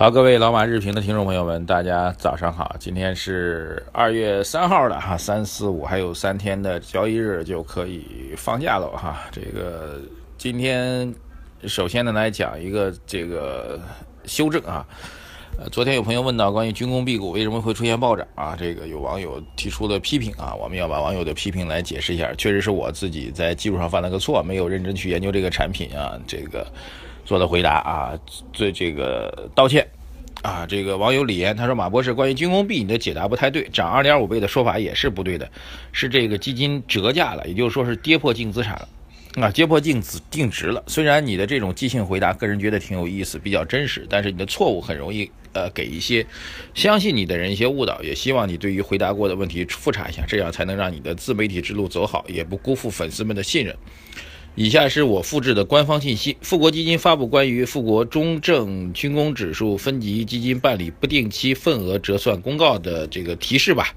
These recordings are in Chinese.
好，各位老马日评的听众朋友们，大家早上好！今天是二月三号了哈，三四五还有三天的交易日就可以放假了哈。这个今天首先呢来讲一个这个修正啊。呃，昨天有朋友问到关于军工 B 股为什么会出现暴涨啊，这个有网友提出了批评啊，我们要把网友的批评来解释一下。确实是我自己在技术上犯了个错，没有认真去研究这个产品啊，这个。做的回答啊，最这个道歉啊，这个网友李岩他说马博士关于军工币你的解答不太对，涨二点五倍的说法也是不对的，是这个基金折价了，也就是说是跌破净资产了啊，跌破净资定值了。虽然你的这种即兴回答个人觉得挺有意思，比较真实，但是你的错误很容易呃给一些相信你的人一些误导，也希望你对于回答过的问题复查一下，这样才能让你的自媒体之路走好，也不辜负粉丝们的信任。以下是我复制的官方信息：富国基金发布关于富国中证军工指数分级基金办理不定期份额折算公告的这个提示吧。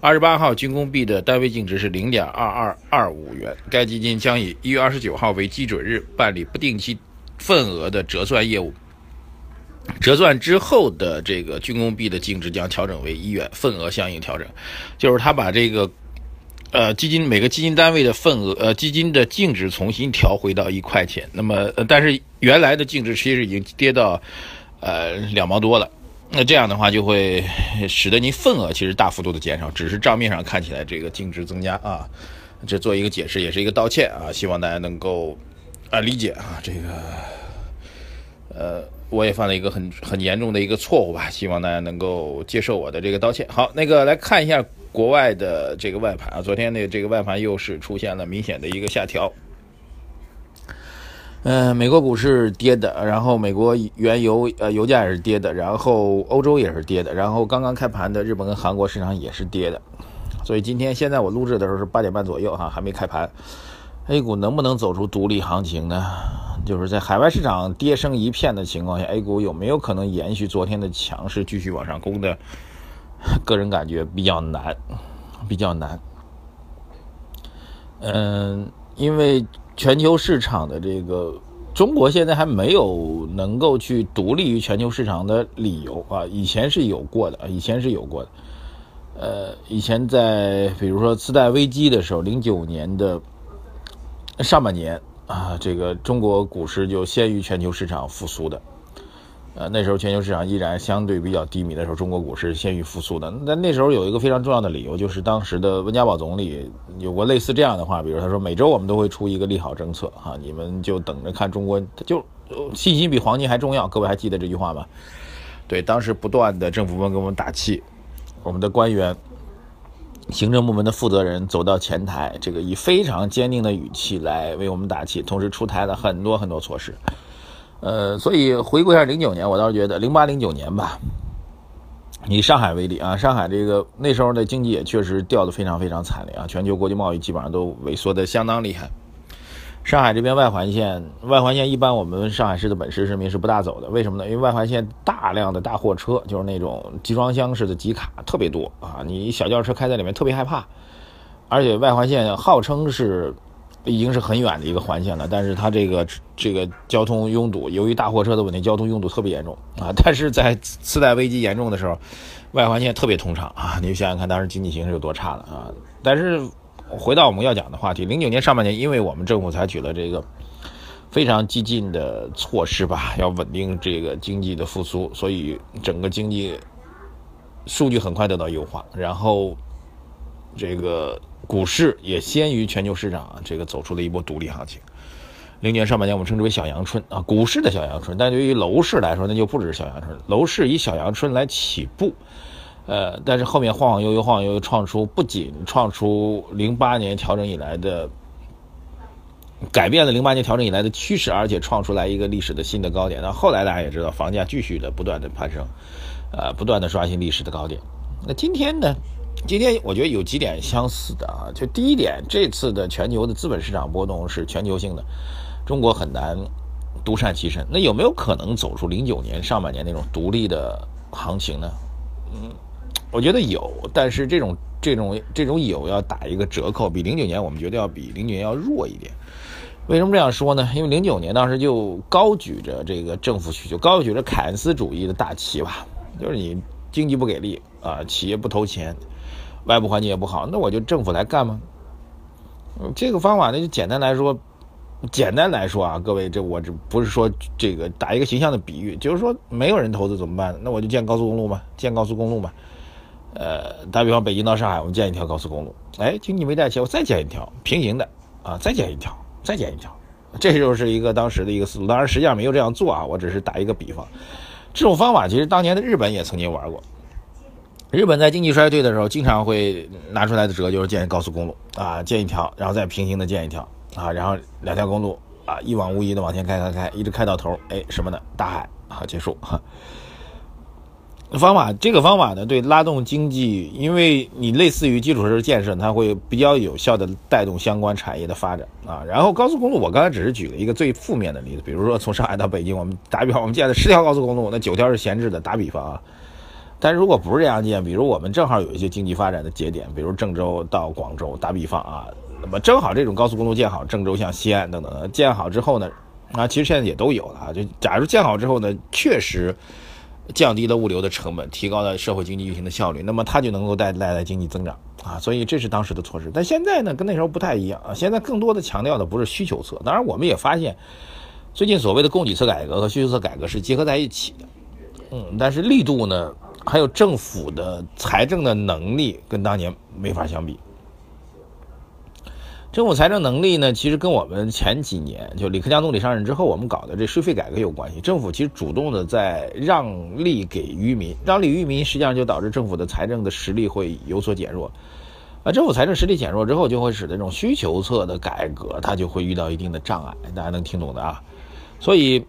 二十八号，军工币的单位净值是零点二二二五元。该基金将以一月二十九号为基准日办理不定期份额的折算业务。折算之后的这个军工币的净值将调整为一元，份额相应调整。就是他把这个。呃，基金每个基金单位的份额，呃，基金的净值重新调回到一块钱。那么，但是原来的净值其实已经跌到，呃，两毛多了。那这样的话，就会使得您份额其实大幅度的减少，只是账面上看起来这个净值增加啊。这做一个解释，也是一个道歉啊，希望大家能够啊理解啊。这个，呃，我也犯了一个很很严重的一个错误吧，希望大家能够接受我的这个道歉。好，那个来看一下。国外的这个外盘啊，昨天的这个外盘又是出现了明显的一个下调。嗯，美国股市跌的，然后美国原油呃油价也是跌的，然后欧洲也是跌的，然后刚刚开盘的日本跟韩国市场也是跌的。所以今天现在我录制的时候是八点半左右哈，还没开盘。A 股能不能走出独立行情呢？就是在海外市场跌声一片的情况下，A 股有没有可能延续昨天的强势，继续往上攻的？个人感觉比较难，比较难。嗯，因为全球市场的这个中国现在还没有能够去独立于全球市场的理由啊。以前是有过的，以前是有过的。呃，以前在比如说次贷危机的时候，零九年的上半年啊，这个中国股市就先于全球市场复苏的。呃，那时候全球市场依然相对比较低迷的时候，中国股市先于复苏的。那那时候有一个非常重要的理由，就是当时的温家宝总理有过类似这样的话，比如他说每周我们都会出一个利好政策，哈，你们就等着看中国，就信心比黄金还重要。各位还记得这句话吗？对，当时不断的政府部门给我们打气，我们的官员、行政部门的负责人走到前台，这个以非常坚定的语气来为我们打气，同时出台了很多很多措施。呃，所以回顾一下零九年，我倒是觉得零八零九年吧，以上海为例啊，上海这个那时候的经济也确实掉得非常非常惨烈啊，全球国际贸易基本上都萎缩的相当厉害。上海这边外环线，外环线一般我们上海市的本市市民是不大走的，为什么呢？因为外环线大量的大货车，就是那种集装箱式的集卡特别多啊，你小轿车开在里面特别害怕，而且外环线号称是。已经是很远的一个环线了，但是它这个这个交通拥堵，由于大货车的问题，交通拥堵特别严重啊。但是在次贷危机严重的时候，外环线特别通畅啊。你想想看，当时经济形势有多差了啊。但是回到我们要讲的话题，零九年上半年，因为我们政府采取了这个非常激进的措施吧，要稳定这个经济的复苏，所以整个经济数据很快得到优化，然后这个。股市也先于全球市场啊，这个走出了一波独立行情。零年上半年我们称之为小阳春啊，股市的小阳春。但对于楼市来说，那就不只是小阳春。楼市以小阳春来起步，呃，但是后面晃晃悠悠，晃晃悠悠，创出不仅创出零八年调整以来的改变了零八年调整以来的趋势，而且创出来一个历史的新的高点。那后来大家也知道，房价继续的不断的攀升，呃，不断的刷新历史的高点。那今天呢？今天我觉得有几点相似的啊，就第一点，这次的全球的资本市场波动是全球性的，中国很难独善其身。那有没有可能走出零九年上半年那种独立的行情呢？嗯，我觉得有，但是这种这种这种有要打一个折扣，比零九年我们觉得要比零九年要弱一点。为什么这样说呢？因为零九年当时就高举着这个政府需求，高举着凯恩斯主义的大旗吧，就是你经济不给力啊，企业不投钱。外部环境也不好，那我就政府来干吗？这个方法呢，就简单来说，简单来说啊，各位，这我这不是说这个打一个形象的比喻，就是说没有人投资怎么办？那我就建高速公路嘛，建高速公路嘛。呃，打比方，北京到上海，我们建一条高速公路，哎，经济没带钱，我再建一条平行的啊，再建一条，再建一条，这就是一个当时的一个思路。当然，实际上没有这样做啊，我只是打一个比方。这种方法其实当年的日本也曾经玩过。日本在经济衰退的时候，经常会拿出来的辙就是建高速公路啊，建一条，然后再平行的建一条啊，然后两条公路啊，一往无遗的往前开开开，一直开到头，哎，什么呢？大海啊，结束。方法这个方法呢，对拉动经济，因为你类似于基础设施建设，它会比较有效的带动相关产业的发展啊。然后高速公路，我刚才只是举了一个最负面的例子，比如说从上海到北京，我们打比方，我们建了十条高速公路，那九条是闲置的，打比方啊。但如果不是这样建，比如我们正好有一些经济发展的节点，比如郑州到广州，打比方啊，那么正好这种高速公路建好，郑州向西安等等建好之后呢，啊，其实现在也都有了啊。就假如建好之后呢，确实降低了物流的成本，提高了社会经济运行的效率，那么它就能够带带来经济增长啊。所以这是当时的措施。但现在呢，跟那时候不太一样啊。现在更多的强调的不是需求侧，当然我们也发现，最近所谓的供给侧改革和需求侧改革是结合在一起的，嗯，但是力度呢？还有政府的财政的能力跟当年没法相比。政府财政能力呢，其实跟我们前几年就李克强总理上任之后，我们搞的这税费改革有关系。政府其实主动的在让利给渔民，让利于民，实际上就导致政府的财政的实力会有所减弱。啊，政府财政实力减弱之后，就会使得这种需求侧的改革，它就会遇到一定的障碍。大家能听懂的啊？所以。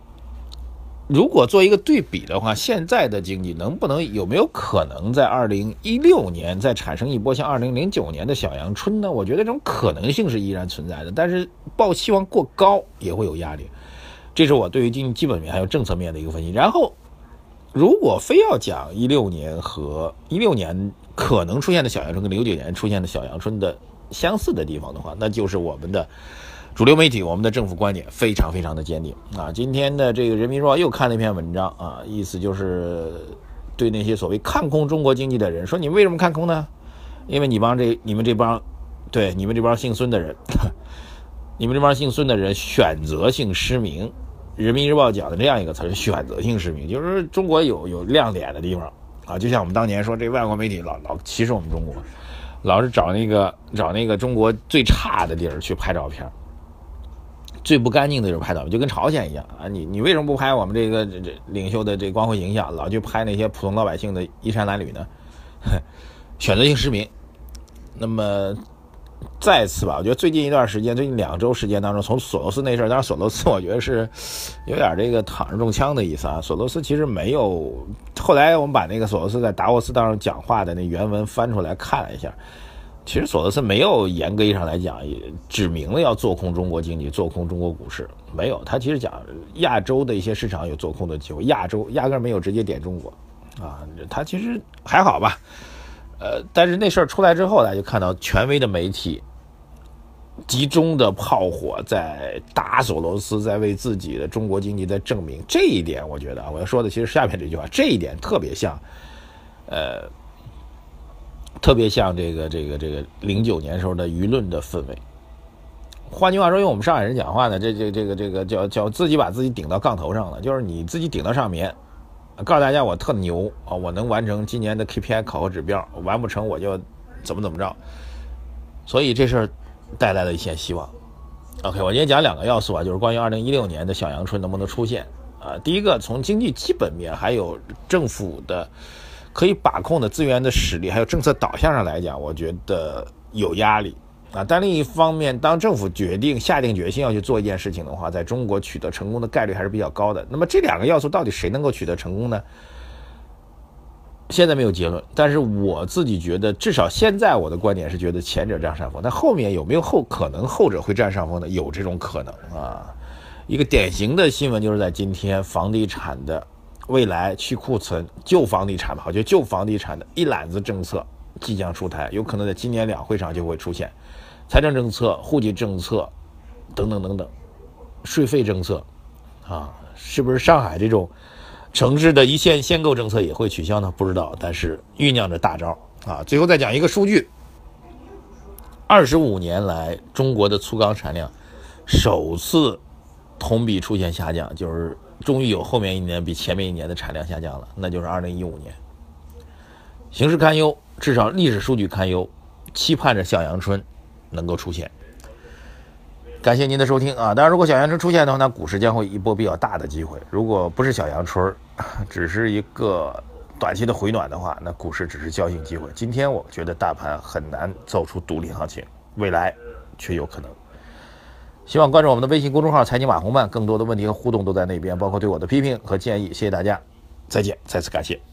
如果做一个对比的话，现在的经济能不能有没有可能在二零一六年再产生一波像二零零九年的小阳春呢？我觉得这种可能性是依然存在的，但是抱期望过高也会有压力。这是我对于经济基本面还有政策面的一个分析。然后，如果非要讲一六年和一六年可能出现的小阳春跟零九年出现的小阳春的相似的地方的话，那就是我们的。主流媒体，我们的政府观点非常非常的坚定啊！今天的这个人民日报又看了一篇文章啊，意思就是对那些所谓看空中国经济的人说：“你为什么看空呢？因为你帮这你们这帮，对你们这帮姓孙的人，你们这帮姓孙的人选择性失明。”人民日报讲的这样一个词是选择性失明，就是中国有有亮点的地方啊，就像我们当年说这外国媒体老老歧视我们中国，老是找那个找那个中国最差的地儿去拍照片。最不干净的就是拍到，就跟朝鲜一样啊！你你为什么不拍我们这个这这领袖的这光辉形象，老去拍那些普通老百姓的衣衫褴褛呢？选择性失明。那么再次吧，我觉得最近一段时间，最近两周时间当中，从索罗斯那事儿，当然索罗斯我觉得是有点这个躺着中枪的意思啊。索罗斯其实没有，后来我们把那个索罗斯在达沃斯当中讲话的那原文翻出来看了一下。其实索罗斯没有严格意义上来讲也指明了要做空中国经济、做空中国股市，没有。他其实讲亚洲的一些市场有做空的机会，亚洲压根没有直接点中国，啊，他其实还好吧。呃，但是那事儿出来之后，大家就看到权威的媒体集中的炮火在打索罗斯，在为自己的中国经济在证明这一点。我觉得我要说的其实下面这句话，这一点特别像，呃。特别像这个这个这个零九年时候的舆论的氛围。换句话说，用我们上海人讲话呢，这这这个这个叫叫自己把自己顶到杠头上了，就是你自己顶到上面，告诉大家我特牛啊，我能完成今年的 KPI 考核指标，完不成我就怎么怎么着。所以这事儿带来了一线希望。OK，我今天讲两个要素啊，就是关于二零一六年的小阳春能不能出现啊？第一个从经济基本面还有政府的。可以把控的资源的实力，还有政策导向上来讲，我觉得有压力啊。但另一方面，当政府决定下定决心要去做一件事情的话，在中国取得成功的概率还是比较高的。那么这两个要素到底谁能够取得成功呢？现在没有结论，但是我自己觉得，至少现在我的观点是觉得前者占上风，但后面有没有后可能后者会占上风呢？有这种可能啊。一个典型的新闻就是在今天，房地产的未来去库存、旧房地产吧，就旧房地产的一揽子政策即将出台，有可能在今年两会上就会出现，财政政策、户籍政策等等等等，税费政策啊，是不是上海这种？城市的一线限购政策也会取消呢？不知道，但是酝酿着大招啊！最后再讲一个数据：二十五年来，中国的粗钢产量首次同比出现下降，就是终于有后面一年比前面一年的产量下降了，那就是二零一五年。形势堪忧，至少历史数据堪忧，期盼着小阳春能够出现。感谢您的收听啊！当然，如果小阳春出现的话，那股市将会一波比较大的机会；如果不是小阳春，只是一个短期的回暖的话，那股市只是侥幸机会。今天我觉得大盘很难走出独立行情，未来却有可能。希望关注我们的微信公众号“财经马红漫”，更多的问题和互动都在那边，包括对我的批评和建议。谢谢大家，再见，再次感谢。